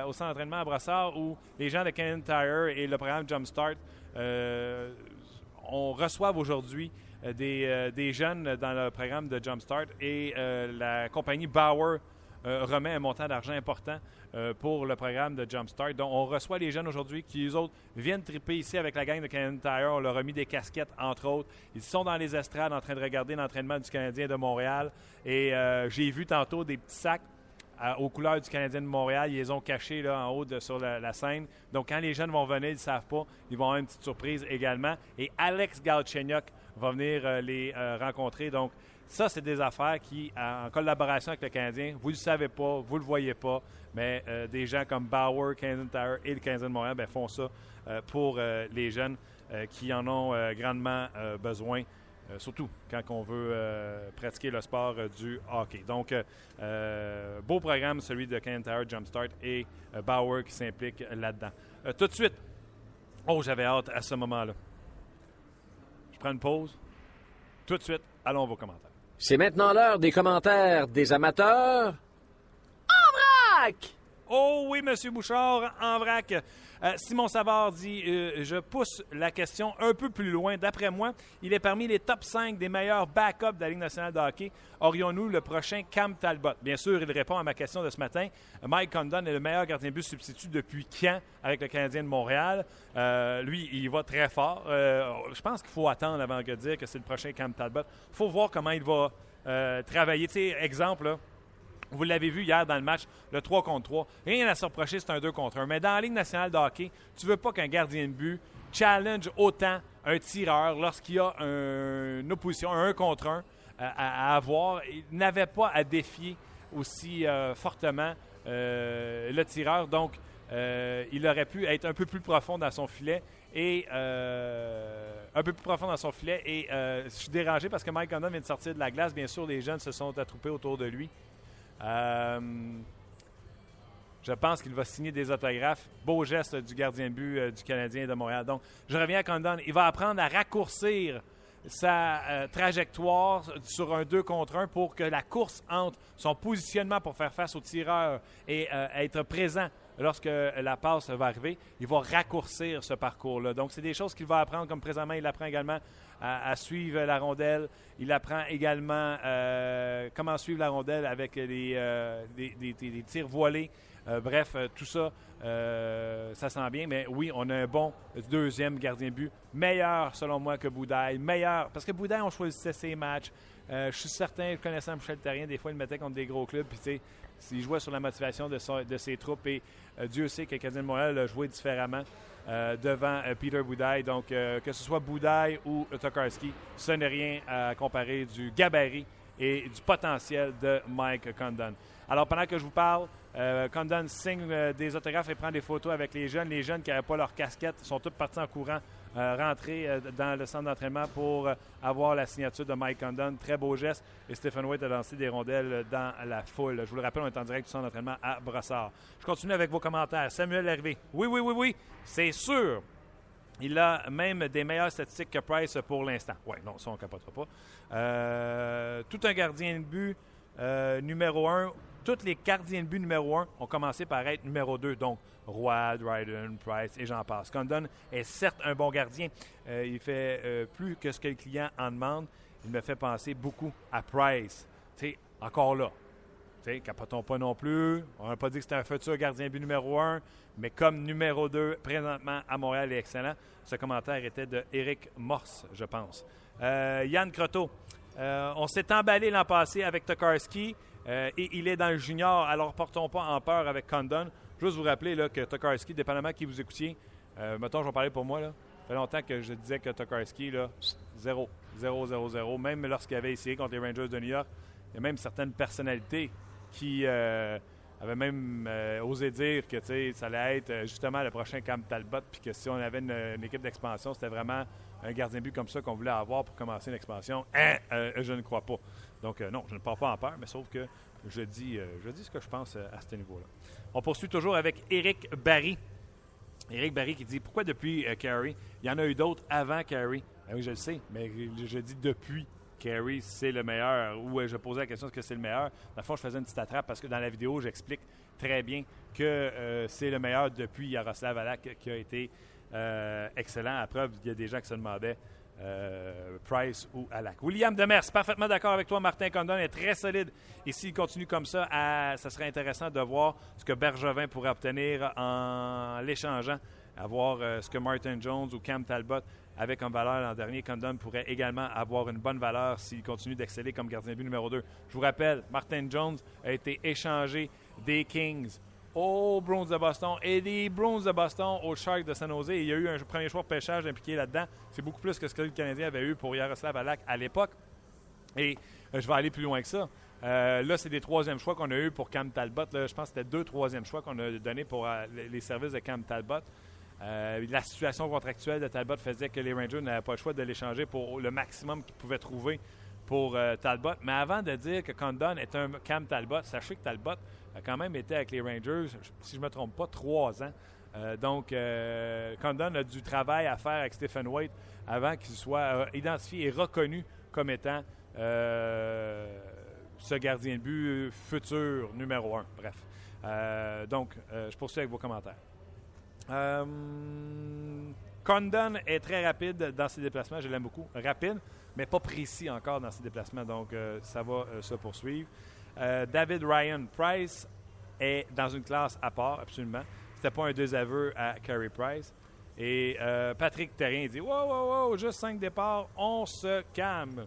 au centre d'entraînement à Brossard où les gens de Canyon Tire et le programme Jumpstart on reçoit aujourd'hui des, des, jeunes dans le programme de Jumpstart et la compagnie Bauer remet un montant d'argent important euh, pour le programme de Jumpstart. Donc, on reçoit les jeunes aujourd'hui qui, eux autres, viennent triper ici avec la gang de Canadian Tire. On leur a mis des casquettes, entre autres. Ils sont dans les estrades en train de regarder l'entraînement du Canadien de Montréal. Et euh, j'ai vu tantôt des petits sacs euh, aux couleurs du Canadien de Montréal. Ils les ont cachés là, en haut de, sur la, scène. Donc, quand les jeunes vont venir, ils ne savent pas. Ils vont avoir une petite surprise également. Et Alex Galchenyuk va venir les rencontrer. Donc, ça, c'est des affaires qui, en collaboration avec le Canadien, vous ne le savez pas, vous ne le voyez pas, mais euh, des gens comme Bauer, Canadian Tire et le Canadien de Montréal ben, font ça euh, pour euh, les jeunes qui en ont grandement besoin. surtout quand on veut pratiquer le sport du hockey. Donc, beau programme, celui de Canadian Tire Jumpstart et Bauer qui s'implique là-dedans. tout de suite, oh, j'avais hâte à ce moment-là. Je prends une pause. Tout de suite, allons vos commentaires. C'est maintenant l'heure des commentaires des amateurs. En vrac! Oh oui, Monsieur Bouchard, en vrac. Euh, Simon Savard dit euh, Je pousse la question un peu plus loin. D'après moi, il est parmi les top 5 des meilleurs backups de la Ligue nationale de hockey. Aurions-nous le prochain Cam Talbot? Bien sûr, il répond à ma question de ce matin. Mike Condon est le meilleur gardien but substitut depuis quand avec le Canadien de Montréal? Euh, Lui, il va très fort. je pense qu'il faut attendre avant de dire que c'est le prochain Cam Talbot. Il faut voir comment il va travailler. Tu sais, exemple, vous l'avez vu hier dans le match, le 3 contre 3. Rien à se reprocher, c'est un 2 contre 1. Mais dans la Ligue nationale de hockey, tu veux pas qu'un gardien de but challenge autant un tireur lorsqu'il y a une opposition, un 1 contre 1 à, avoir. Il n'avait pas à défier aussi euh, fortement euh, le tireur. Donc, euh, il aurait pu être un peu plus profond dans son filet et un peu plus profond dans son filet. Et je suis dérangé parce que Mike Condon vient de sortir de la glace. Bien sûr, les jeunes se sont attroupés autour de lui. Euh, je pense qu'il va signer des autographes. Beau geste du gardien de but euh, du Canadien de Montréal. Donc, je reviens à Condon. Il va apprendre à raccourcir sa euh, trajectoire sur un 2 contre 1 pour que la course entre son positionnement pour faire face au tireur et être présent lorsque la passe va arriver, il va raccourcir ce parcours-là. Donc, c'est des choses qu'il va apprendre, comme présentement, il apprend également à, suivre la rondelle. Il apprend également euh, comment suivre la rondelle avec les, euh, des, tirs voilés. Euh, bref, tout ça, ça sent bien. Mais oui, on a un bon deuxième gardien but. Meilleur, selon moi, que Boudaille. Meilleur, parce que Boudaille, on choisissait ses matchs. je suis certain, connaissant Michel Terrien, des fois, il mettait contre des gros clubs. Puis, tu sais, s'il jouait sur la motivation de, ses troupes. Et Dieu sait que Canadien de Montréal a joué différemment. Euh, devant euh, Peter Boudaille. Donc, euh, que ce soit Boudaille ou Tokarski, ce n'est rien à comparer du gabarit et du potentiel de Mike Condon. Alors, pendant que je vous parle, Condon signe des autographes et prend des photos avec les jeunes. Les jeunes qui n'avaient pas leur casquette sont tous partis en courant euh, rentrer euh, dans le centre d'entraînement pour euh, avoir la signature de Mike Condon. Très beau geste. Et Stephen White a lancé des rondelles dans la foule. Je vous le rappelle, on est en direct du centre d'entraînement à Brossard. Je continue avec vos commentaires. Samuel Hervé. Oui, oui, oui, oui. C'est sûr. Il a même des meilleures statistiques que Price pour l'instant. Oui, non, ça, on ne capotera pas. tout un gardien de but numéro un tous les gardiens de but numéro un ont commencé par être numéro deux. Donc, Roy, Dryden, Price et j'en passe. Condon est certes un bon gardien. Euh, il fait euh, plus que ce que le client en demande. Il me fait penser beaucoup à Price. encore là. capotons pas non plus. On n'a pas dit que c'était un futur gardien de but numéro un, mais comme numéro deux, présentement à Montréal, est excellent. Ce commentaire était de Eric Morse, je pense. Euh, Yann Croteau. on s'est emballé l'an passé avec Tokarski. Euh, et il est dans le junior, alors portons pas en peur avec Condon. Juste vous rappeler là, que Tokarski, dépendamment qui vous écoutiez, euh, mettons, je vais parler pour moi, là. Ça fait longtemps que je disais que Tokarski, là, 0, 0, 0, 0. Même lorsqu'il avait essayé contre les Rangers de New York, il y a même certaines personnalités qui euh, avaient même osé dire que ça allait être justement le prochain Cam Talbot, puis que si on avait une, équipe d'expansion, c'était vraiment un gardien but comme ça qu'on voulait avoir pour commencer l'expansion. Hein, je ne crois pas. Donc, euh, non, je ne pars pas en peur, mais sauf que je dis, euh, ce que je pense euh, à ce niveau-là. On poursuit toujours avec Éric Barry. Éric Barry qui dit Pourquoi depuis Carey Il y en a eu d'autres avant Carey. Ben oui, je le sais, mais je, dis depuis Carey, c'est le meilleur. Ou je posais la question est-ce que c'est le meilleur? Dans le fond, je faisais une petite attrape parce que dans la vidéo, j'explique très bien que c'est le meilleur depuis Yaroslav Alak qui a été excellent. À preuve, il y a des gens qui se demandaient euh, Price ou Alak. William Demers, parfaitement d'accord avec toi. Martin Condon est très solide. Et s'il continue comme ça, ça serait intéressant de voir ce que Bergevin pourrait obtenir en l'échangeant, à voir euh, ce que Martin Jones ou Cam Talbot avaient comme valeur l'an dernier. Condon pourrait également avoir une bonne valeur s'il continue d'exceller comme gardien de but numéro 2. Je vous rappelle, Martin Jones a été échangé des Kings aux Bruins de Boston et des Bruins de Boston aux Sharks de San Jose. Il y a eu un premier choix de pêchage impliqué là-dedans. C'est beaucoup plus que ce que le Canadien avait eu pour Yaroslav Alak à l'époque. Et euh, je vais aller plus loin que ça. Euh, là, c'est des troisièmes choix qu'on a eu pour Cam Talbot. Là, je pense que c'était deux troisièmes choix qu'on a donné pour euh, les- les services de Cam Talbot. La situation contractuelle de Talbot faisait que les Rangers n'avaient pas le choix de l'échanger pour le maximum qu'ils pouvaient trouver pour Talbot. Mais avant de dire que Condon est un Cam Talbot, sachez que Talbot a quand même été avec les Rangers, si je ne me trompe pas, trois ans. Euh, donc, euh, Condon a du travail à faire avec Stephen White avant qu'il soit euh, identifié et reconnu comme étant ce gardien de but futur numéro un. Bref. Donc, je poursuis avec vos commentaires. Condon est très rapide dans ses déplacements. Je l'aime beaucoup. Rapide, mais pas précis encore dans ses déplacements. Donc, ça va se poursuivre. Euh, David Ryan Price est dans une classe à part, absolument. C'était pas un désaveu à Carey Price. Et euh, Patrick Terrien dit Wow, wow, wow, juste cinq départs, on se calme.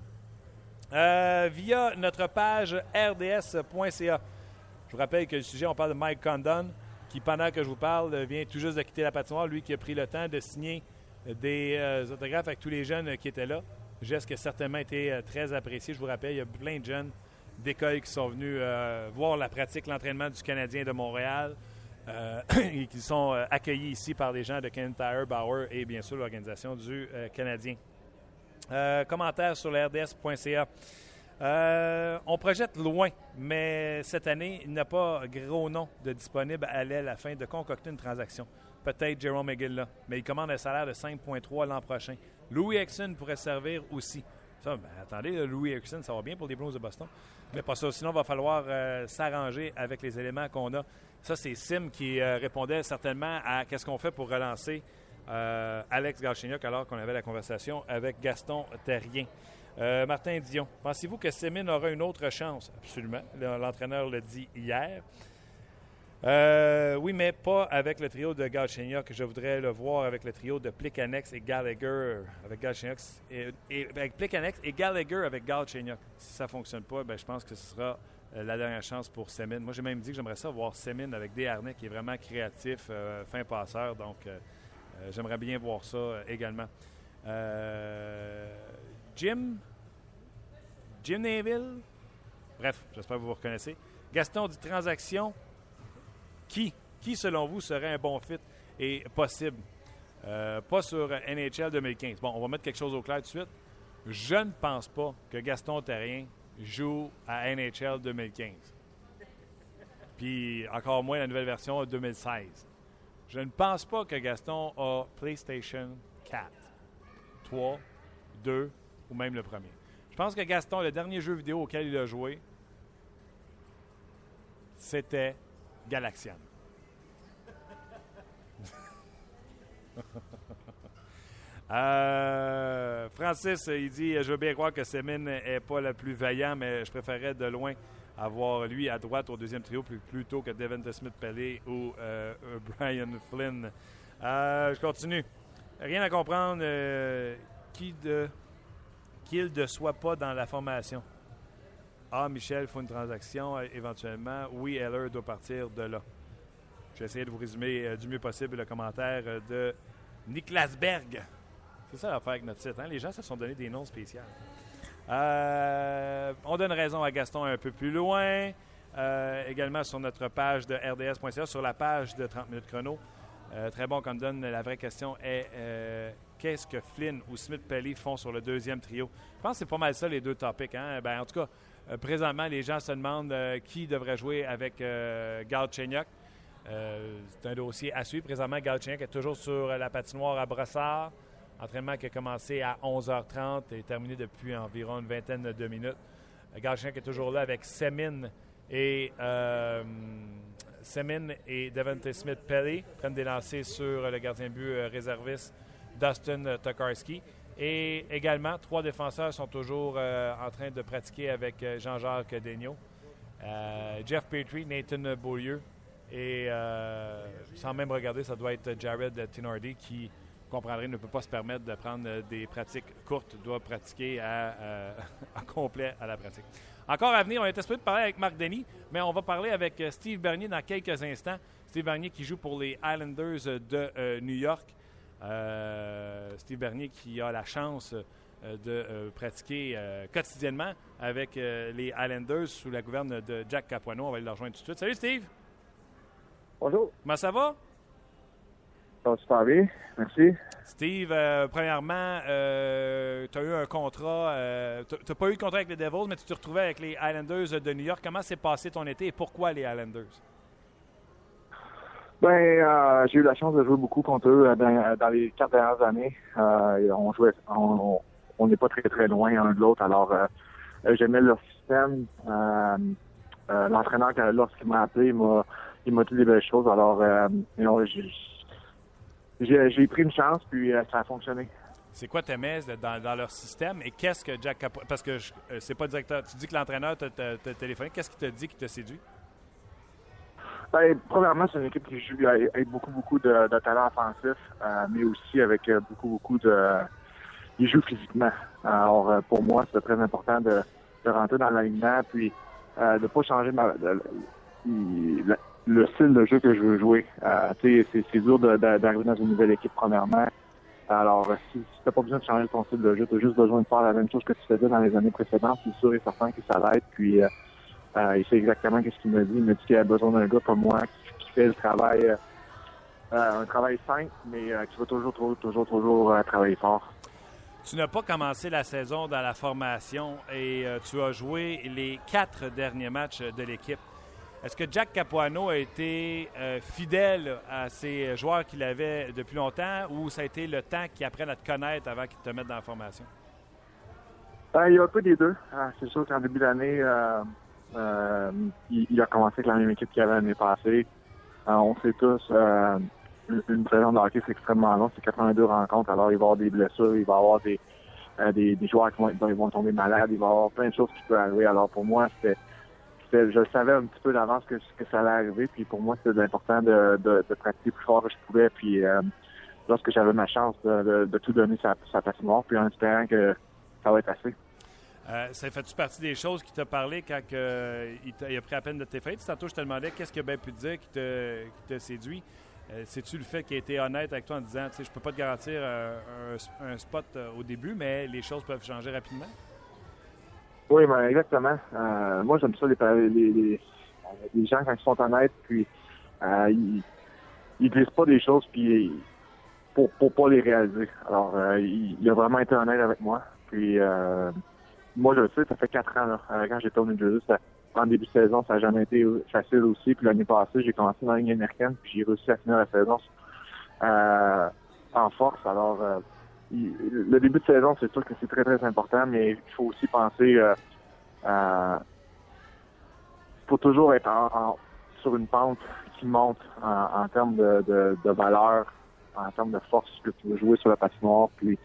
Euh, via notre page rds.ca. Je vous rappelle que le sujet, on parle de Mike Condon, qui, pendant que je vous parle, vient tout juste de quitter la patinoire. Lui qui a pris le temps de signer des autographes avec tous les jeunes qui étaient là. Geste qui a certainement été très apprécié. Je vous rappelle, il y a plein de jeunes d'école qui sont venus euh, voir la pratique, l'entraînement du Canadien de Montréal euh, et qui sont euh, accueillis ici par des gens de Ken Tire, Bauer et bien sûr l'organisation du Canadien. Commentaire sur le rds.ca. Euh, on projette loin, mais cette année, il n'y a pas gros nom de disponible à l'aile afin de concocter une transaction. Peut-être Jerome McGill là, mais il commande un salaire de 5,3 l'an prochain. Louis Exon pourrait servir aussi. Ça, ben, attendez, Louis Exon, ça va bien pour les Blues de Boston. Mais pas ça. Sinon, il va falloir euh, s'arranger avec les éléments qu'on a. Ça, c'est Sim qui euh, répondait certainement à qu'est-ce qu'on fait pour relancer euh, Alex Galchenyuk alors qu'on avait la conversation avec Gaston Terrien. Martin Dion, pensez-vous que Semin aura une autre chance? Absolument. Le- L'entraîneur l'a dit hier. Euh, oui, mais pas avec le trio de Galchenyuk. Je voudrais le voir avec le trio de Plekanex et Gallagher avec Galchenyuk. Et, et- avec et Gallagher avec. Si ça ne fonctionne pas, ben, je pense que ce sera euh, la dernière chance pour Semin. Moi, j'ai même dit que j'aimerais ça voir Semin avec Desharnais, qui est vraiment créatif, euh, fin passeur. Donc, euh, j'aimerais bien voir ça également. Jim, Jim Neville, bref, j'espère que vous vous reconnaissez. Gaston dit transaction. Qui, qui selon vous serait un bon fit et possible? Euh, pas sur NHL 2015. Bon, on va mettre quelque chose au clair tout de suite. Je ne pense pas que Gaston Terrien joue à NHL 2015. Puis encore moins la nouvelle version 2016. Je ne pense pas que Gaston a PlayStation 4, 3, 2 ou même le premier. Je pense que Gaston, le dernier jeu vidéo auquel il a joué, c'était Galaxian. Euh, Francis, il dit Je veux bien croire que Semin n'est pas le plus vaillant, mais je préférerais de loin avoir lui à droite au deuxième trio plutôt que Devin Smith-Pellet ou euh, Brian Flynn. Euh, je continue. Rien à comprendre euh, qui de qu'il ne soit pas dans la formation. Ah, Michel, il faut une transaction euh, éventuellement. Oui, Heller doit partir de là. J'ai essayé de vous résumer euh, du mieux possible le commentaire euh, de Niklas Berg. C'est ça l'affaire avec notre site. hein? Les gens se sont donné des noms spéciaux. On donne raison à Gaston un peu plus loin. Également sur notre page de rds.ca, sur la page de 30 minutes chrono. Très bon qu'on donne. La vraie question est qu'est-ce que Flynn ou Smith-Pelly font sur le deuxième trio? Je pense que c'est pas mal ça les deux topics. Hein? Ben, en tout cas, présentement, les gens se demandent euh, qui devrait jouer avec euh, Galchenyuk. c'est un dossier à suivre. Présentement, Galchenyuk est toujours sur la patinoire à Brossard. Entraînement qui a commencé à 11h30 et terminé depuis environ une vingtaine de minutes. Galchenyuk est toujours là avec Semin et Semin et Devante Smith-Pelly prennent des lancers sur le gardien but réserviste Dustin Tokarski. Et également, trois défenseurs sont toujours euh, en train de pratiquer avec euh, Jean-Jacques Daigneault. Euh, Jeff Petrie, Nathan Beaulieu et sans même regarder, ça doit être Jared Tinardi qui, vous comprendrez, ne peut pas se permettre de prendre des pratiques courtes, doit pratiquer à, complet à la pratique. Encore à venir, on est espéré de parler avec Marc Denis, mais on va parler avec Steve Bernier dans quelques instants. Steve Bernier qui joue pour les Islanders de New York. Euh, Steve Bernier qui a la chance euh, de euh, pratiquer quotidiennement avec les Islanders sous la gouverne de Jack Capuano. On va le rejoindre tout de suite. Salut Steve! Bonjour. Comment ça va? Ça va super bien, merci. Steve, premièrement, tu as eu un contrat, tu n'as pas eu de contrat avec les Devils, mais tu te retrouvais avec les Islanders de New York. Comment s'est passé ton été et pourquoi les Islanders? Ben, euh, j'ai eu la chance de jouer beaucoup contre eux euh, dans, les quatre dernières années. Euh, on jouait, on n'est pas très très loin l'un de l'autre. Alors, j'aimais leur système. L'entraîneur, lorsqu'il m'a appelé, il m'a, il m'a dit des belles choses. Alors, j'ai, pris une chance, puis ça a fonctionné. C'est quoi tes dans, dans leur système? Et qu'est-ce que Jack Capo... Parce que c'est pas directeur. Tu dis que l'entraîneur t'a, téléphoné. Qu'est-ce qu'il t'a dit qui t'a séduit? Ben, premièrement, c'est une équipe qui joue avec beaucoup, beaucoup de, talent offensif, euh, mais aussi avec euh, beaucoup, beaucoup de... Ils jouent physiquement. Alors, euh, pour moi, c'est très important de, de rentrer dans l'alignement, puis euh, de pas changer ma, le, style de jeu que je veux jouer. Euh, c'est dur d'arriver dans une nouvelle équipe, premièrement. Alors, si, si tu n'as pas besoin de changer ton style de jeu, tu as juste besoin de faire la même chose que tu faisais dans les années précédentes, c'est sûr et certain que ça l'aide. Puis, euh, il sait exactement ce qu'il me dit. Il me dit qu'il a besoin d'un gars comme moi qui, fait le travail, euh, euh, un travail simple, mais qui va toujours, toujours, toujours, toujours travailler fort. Tu n'as pas commencé la saison dans la formation et tu as joué les quatre derniers matchs de l'équipe. Est-ce que Jack Capuano a été fidèle à ses joueurs qu'il avait depuis longtemps ou ça a été le temps qu'il apprenne à te connaître avant qu'il te mette dans la formation? il y a un peu des deux. Ah, c'est sûr qu'en début d'année, euh, il, a commencé avec la même équipe qu'il avait l'année passée. Euh, on sait tous, euh, une saison de hockey, c'est extrêmement long. C'est 82 rencontres. Alors, il va y avoir des blessures, il va y avoir des, des, joueurs qui vont, tomber malades, il va y avoir plein de choses qui peuvent arriver. Alors, pour moi, c'était je savais un petit peu d'avance que, que ça allait arriver. Puis pour moi, c'était important de, de, de, pratiquer plus fort que je pouvais. Puis lorsque j'avais ma chance de, de, tout donner sa, sa mort puis en espérant que ça va être assez. Euh, ça fait-tu partie des choses qui t'a parlé quand il, a pris à peine de tes fêtes? Tantôt, je te demandais qu'est-ce qu'il a pu te dire qui te, séduit. Euh, c'est-tu le fait qu'il a été honnête avec toi en disant, tu sais, je peux pas te garantir euh, un, spot au début, mais les choses peuvent changer rapidement? Oui, ben, exactement. moi, j'aime ça, les, les, les, gens, quand ils sont honnêtes, puis ils, ils disent pas des choses puis pour, pour pas les réaliser. Alors, il, il, a vraiment été honnête avec moi. Puis, moi, je le sais, ça fait quatre ans. Là. Euh, quand j'étais au New Jersey, en début de saison, ça n'a jamais été facile aussi. Puis l'année passée, j'ai commencé dans la américaine, puis j'ai réussi à finir la saison euh, en force. Alors, euh, le début de saison, c'est sûr que c'est très, très important, mais il faut aussi penser euh, euh faut toujours être en, sur une pente qui monte en, termes de, de, de, valeur, en termes de force que tu veux jouer sur la patinoire. Puis,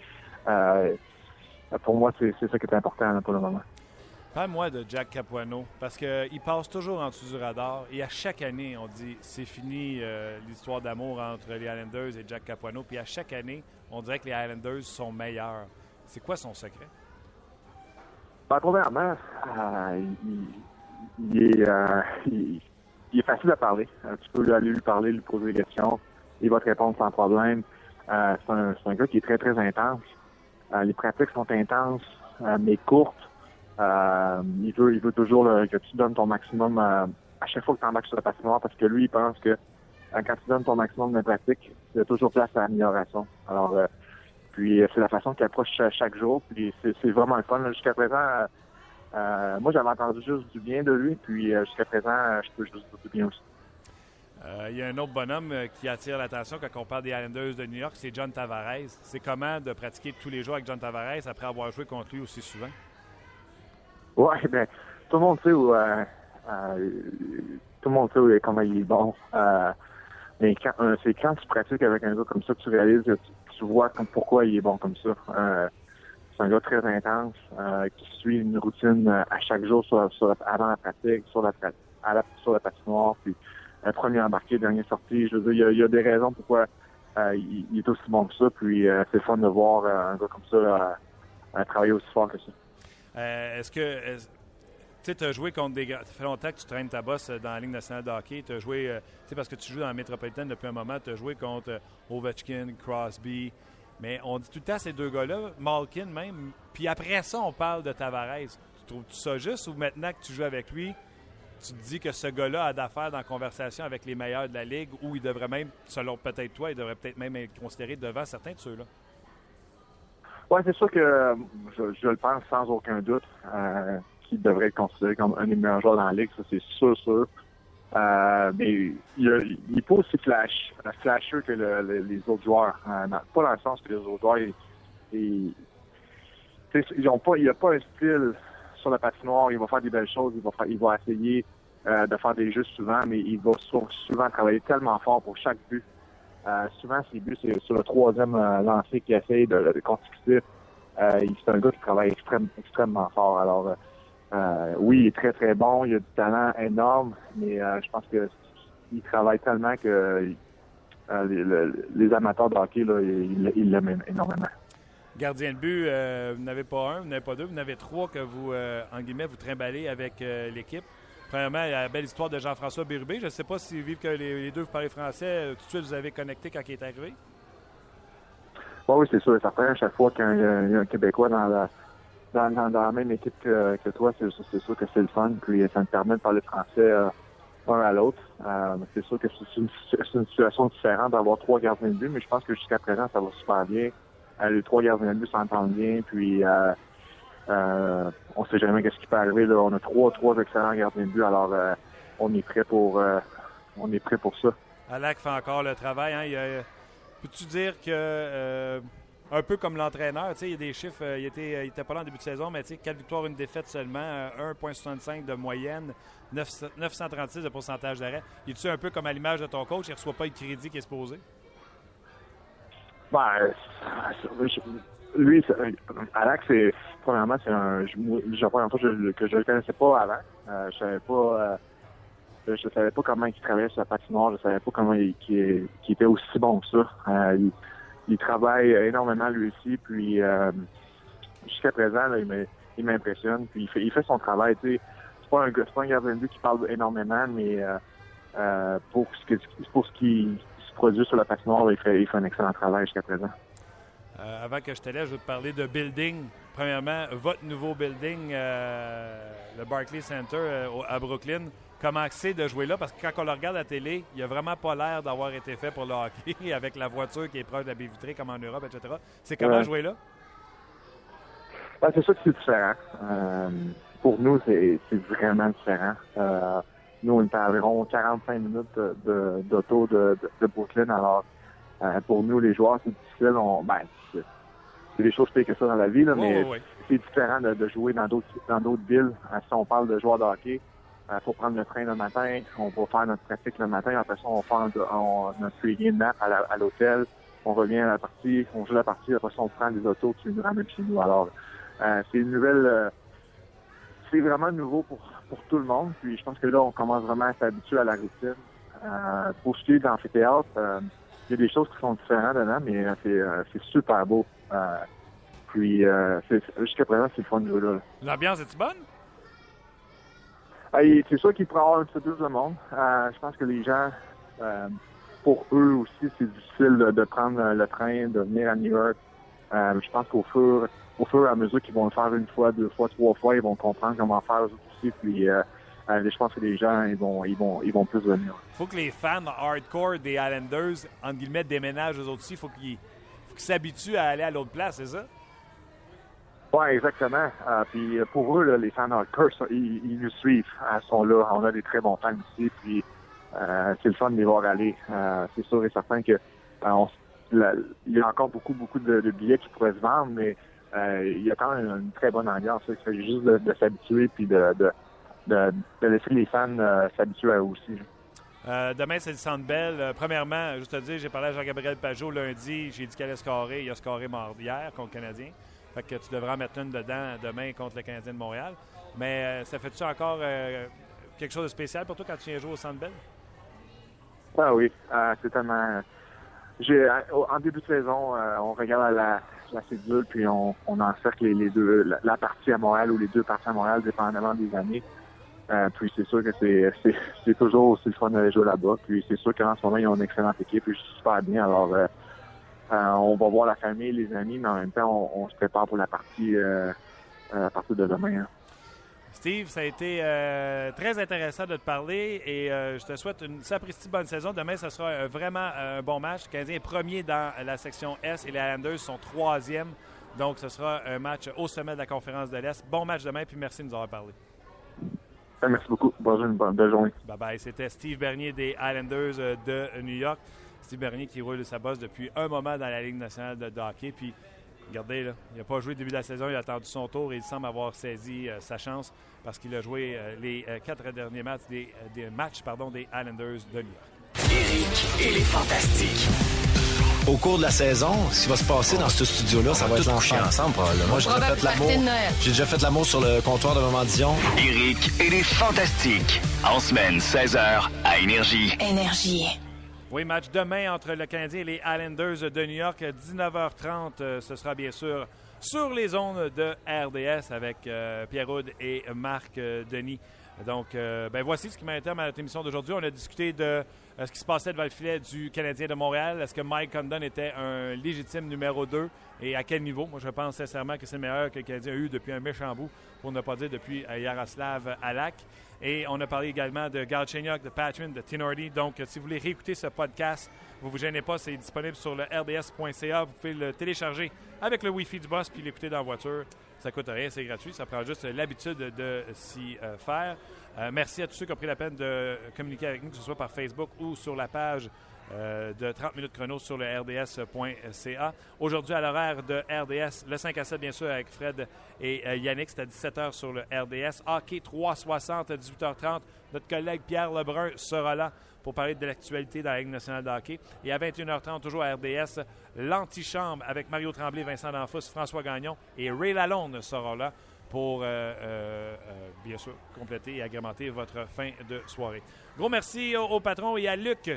euh, euh, pour moi, c'est ça qui est important pour le moment. Parle-moi de Jack Capuano, parce qu'il passe toujours en dessous du radar et à chaque année, on dit c'est fini euh, l'histoire d'amour entre les Islanders et Jack Capuano. Puis à chaque année, on dirait que les Islanders sont meilleurs. C'est quoi son secret? Ben, premièrement, euh, il, est, il, est, facile à parler. tu peux aller lui parler, lui poser des questions. Il va te répondre sans problème. c'est un, un, gars qui est très, très intense. Euh, les pratiques sont intenses, euh, mais courtes. Euh, il veut, il veut toujours que tu donnes ton maximum à chaque fois que tu embarques sur la patinoire parce que lui, il pense que quand tu donnes ton maximum de pratique, il y a toujours place à l'amélioration. Alors, puis c'est la façon qu'il approche chaque jour. Puis c'est vraiment le fun. Jusqu'à présent, moi j'avais entendu juste du bien de lui. Puis jusqu'à présent, je peux juste du bien aussi. Euh, il y a un autre bonhomme euh, qui attire l'attention quand on parle des Islanders de New York, c'est John Tavares. C'est comment de pratiquer tous les jours avec John Tavares après avoir joué contre lui aussi souvent? Ouais, ben, tout le monde sait où, euh, tout le monde sait où- comment il est bon. Mais quand, c'est quand tu pratiques avec un gars comme ça que tu réalises que tu, vois comme pourquoi il est bon comme ça. C'est un gars très intense qui suit une routine à chaque jour sur, avant la pratique, sur la, sur la patinoire, puis premier embarqué, dernier sorti. Je veux dire, il y a, des raisons pourquoi euh, il, est aussi bon que ça. Puis euh, c'est fun de voir euh, un gars comme ça travailler aussi fort que ça. Est-ce que. tu as joué contre des gars. Ça fait longtemps que tu traînes ta bosse dans la Ligue nationale de hockey. Tu as joué. tu sais, parce que tu joues dans la métropolitaine depuis un moment, tu as joué contre Ovechkin, Crosby. Mais on dit tout le temps ces deux gars-là, Malkin même. Puis après ça, on parle de Tavares. Tu trouves-tu ça juste ou maintenant que tu joues avec lui, tu te dis que ce gars-là a d'affaires dans la conversation avec les meilleurs de la Ligue ou il devrait même, selon peut-être toi, il devrait peut-être même être considéré devant certains de ceux-là? Oui, c'est sûr que euh, je, le pense sans aucun doute euh, qu'il devrait être considéré comme un des meilleurs joueurs dans la ligue, ça c'est sûr, sûr. Euh, mais il, a- pas aussi flash, flasher que le- le- les autres joueurs. Pas dans le sens que les autres joueurs, ils, ils, ils ont pas, il n'y a pas un style sur la patinoire. Il va faire des belles choses, il va, faire, il va essayer euh, de faire des jeux souvent, mais il va sou- souvent travailler tellement fort pour chaque but. Euh, souvent, ses buts, c'est sur le troisième euh, lancé qu'il essaye de, de c'est un gars qui travaille extrême- extrêmement fort. Alors, oui, il est très, très bon. Il a du talent énorme, mais je pense que il travaille tellement que les, le- les amateurs de hockey, là, ils l'aiment énormément. Gardien de but, euh, vous n'avez pas un, vous n'avez pas deux, vous n'avez trois que vous, euh, en guillemets, vous trimballez avec euh, l'équipe. Premièrement, la belle histoire de Jean-François Bérubé. Je ne sais pas si, vu que les, deux vous parlez français, euh, tout de suite vous avez connecté quand il est arrivé. Ouais, oui, c'est sûr et certain. À chaque fois qu'il y, a un- Québécois dans la, dans, la même équipe que, toi, c'est sûr que c'est le fun. Puis ça me permet de parler français un à l'autre. C'est sûr que c'est une situation différente d'avoir trois gardiens de but, mais je pense que jusqu'à présent, ça va super bien. Euh, les trois gardiens de but s'entendent bien. Puis euh, euh, on sait jamais qu'est-ce qui peut arriver. On a trois, trois excellents gardiens de but. Alors euh, on est prêt pour on est prêt pour ça. Alak fait encore le travail. Hein. Peux-tu dire que, un peu comme l'entraîneur, il y a des chiffres, il était, il était pas là en début de saison, mais tu sais, 4 victoires, une défaite seulement, euh, 1,65 de moyenne, 900 936 de pourcentage d'arrêt. Il est-tu un peu comme à l'image de ton coach, il ne reçoit pas le crédit qui est supposé? C'est- je- lui, Alex, c'est premièrement, c'est un. Je, la première fois que je, le connaissais pas avant. Euh, je savais pas. euh, je savais pas comment il travaillait sur la patinoire. Je savais pas comment il, qu'il était aussi bon que ça. Euh, il, il travaille énormément lui aussi. Puis euh, jusqu'à présent, là, il, il m'impressionne. Puis il fait, il fait son travail. Tu sais, c'est pas un, c'est pas un gardien de but qui parle énormément, mais euh, euh, pour ce que, pour ce qui produit sur la patinoire, il fait, il fait un excellent travail jusqu'à présent. Euh, avant que je te laisse, je veux te parler de building. Premièrement, votre nouveau building, euh, le Barclays Center euh, à Brooklyn. Comment c'est de jouer là? Parce que quand on le regarde à la télé, il a vraiment pas l'air d'avoir été fait pour le hockey avec la voiture qui est proche de la baie vitrée comme en Europe, etc. C'est comment Ouais. jouer là? Ben, c'est sûr que c'est différent. Pour nous, c'est vraiment différent. Euh, nous, on est à environ 45 minutes de- de- d'auto de, de, de Brooklyn. Alors, euh, pour nous, les joueurs, c'est difficile. On, ben, c'est des choses pires que ça dans la vie, là, mais c'est différent de, de jouer dans d'autres dans d'autres villes. Euh, si on parle de joueurs de hockey, il faut prendre le train le matin, on va faire notre pratique le matin, après ça, on fait on- notre pre-game nap à l'hôtel, on revient à la partie, on joue la partie, après ça, on prend des autos qui nous ramènent chez nous. Alors, euh, c'est une nouvelle... euh, c'est vraiment nouveau pour, pour tout le monde. Puis je pense que là, on commence vraiment à s'habituer à la routine. Euh, pour ce qui est d'amphithéâtre, euh, il y a des choses qui sont différentes dedans, mais euh, c'est, euh, c'est super beau. Euh, puis c'est, jusqu'à présent, c'est le fun de jouer là. L'ambiance est-tu bonne? C'est sûr qu'il pourrait avoir un petit peu plus de monde. Je pense que les gens, pour eux aussi, c'est difficile de, de prendre le train, de venir à New York. Euh, je pense qu'au fur, au fur et à mesure qu'ils vont le faire une fois, deux fois, trois fois, ils vont comprendre comment faire aussi. Puis euh, euh, je pense que les gens, ils vont, ils vont, ils vont plus venir. faut que les fans hardcore des Islanders, entre guillemets, déménagent eux autres aussi. faut qu'ils faut qu'ils s'habituent à aller à l'autre place, c'est ça? Oui, exactement. Euh, puis pour eux, là, les fans hardcore, ils, ils nous suivent. Ils sont là. On a des très bons fans ici. Puis c'est le fun de les voir aller. c'est sûr et certain que il y a encore beaucoup, beaucoup de, billets qui pourraient se vendre, mais il y a quand même une très bonne ambiance. Il s'agit juste de, s'habituer puis de, de, laisser les fans s'habituer à eux aussi. demain, c'est le Centre Bell. premièrement, juste te dire, j'ai parlé à Jean-Gabriel Pajot lundi. J'ai dit qu'elle allait scorer. Il a scoré mardi hier contre le Canadien. Fait que tu devras en mettre une dedans demain contre le Canadien de Montréal. Mais ça fait-tu encore quelque chose de spécial pour toi quand tu viens jouer au Centre Bell? Ah oui, c'est tellement en début de saison, euh, on regarde la, la cédule puis on, on encercle les, deux la, partie à Montréal ou les deux parties à Montréal dépendamment des années. Euh, puis c'est sûr que c'est, toujours aussi le fun de jouer là-bas. Puis c'est sûr qu'en ce moment, ils ont une excellente équipe puis je suis super bien. Alors euh, on va voir la famille, les amis, mais en même temps, on, se prépare pour la partie à partir de demain. Hein. Steve, ça a été euh, très intéressant de te parler et euh, je te souhaite une sapristi bonne saison. Demain, ce sera vraiment un bon match. Le Canadien est premier dans la section S et les Islanders sont troisième. Donc, ce sera un match au sommet de la conférence de l'Est. Bon match demain, puis merci de nous avoir parlé. Merci beaucoup. Bonjour, une bonne journée. Bye bye. C'était Steve Bernier des Islanders euh, de New York. Steve Bernier qui roule sa bosse depuis un moment dans la Ligue nationale de hockey. Puis Regardez, là, il n'a pas joué le début de la saison, il a attendu son tour et il semble avoir saisi euh, sa chance parce qu'il a joué euh, les euh, quatre derniers matchs des, matchs pardon, des Islanders de New York. Eric et les Fantastiques. Au cours de la saison, ce qui va se passer dans ce studio-là, ça va être ensemble. ensemble probablement. Moi, j'ai déjà fait l'amour. J'ai déjà fait l'amour sur le comptoir de Maman Dion. Eric et les Fantastiques. En semaine, 16h, à Énergie. Énergie. Oui, match demain entre le Canadien et les Islanders de New York, 19h30. Euh, ce sera bien sûr sur les ondes de RDS avec euh, Pierre Houd et Marc euh, Denis. Donc, ben voici ce qui m'a à notre émission d'aujourd'hui. On a discuté de ce qui se passait devant le filet du Canadien de Montréal. Est-ce que Mike Condon était un légitime numéro 2 et à quel niveau? Moi, je pense sincèrement que c'est le meilleur que le Canadien a eu depuis un méchant bout, pour ne pas dire depuis Yaroslav Alak. Et on a parlé également de Galchenyuk, de Patrin, de Tinordi. Donc, si vous voulez réécouter ce podcast, vous ne vous gênez pas, c'est disponible sur le rds.ca. Vous pouvez le télécharger avec le Wi-Fi du boss puis l'écouter dans la voiture. Ça coûte rien, c'est gratuit. Ça prend juste l'habitude de s'y euh, faire. Euh, merci à tous ceux qui ont pris la peine de communiquer avec nous, que ce soit par Facebook ou sur la page euh, de 30 minutes chrono sur le rds.ca. Aujourd'hui, à l'horaire de RDS, le 5 à 7, bien sûr, avec Fred et euh, Yannick, c'est à 17h sur le RDS. Hockey 360 à 18h30. Notre collègue Pierre Lebrun sera là pour parler de l'actualité dans la Ligue nationale de hockey. Et à 21h30, toujours à RDS, l'antichambre avec Mario Tremblay, Vincent D'Anfos, François Gagnon et Ray Lalonde sera là pour, euh, bien sûr, compléter et agrémenter votre fin de soirée. Gros merci au patron et à Luc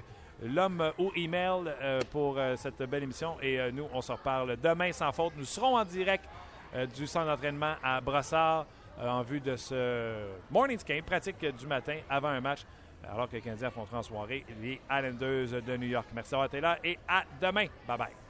l'homme au email euh, pour euh, cette belle émission. Et euh, nous, on se reparle demain sans faute. Nous serons en direct du centre d'entraînement à Brossard en vue de ce morning game pratique du matin avant un match. Alors que les Canadiens affronteront en les Islanders de New York. Merci d'avoir été là et à demain. Bye bye.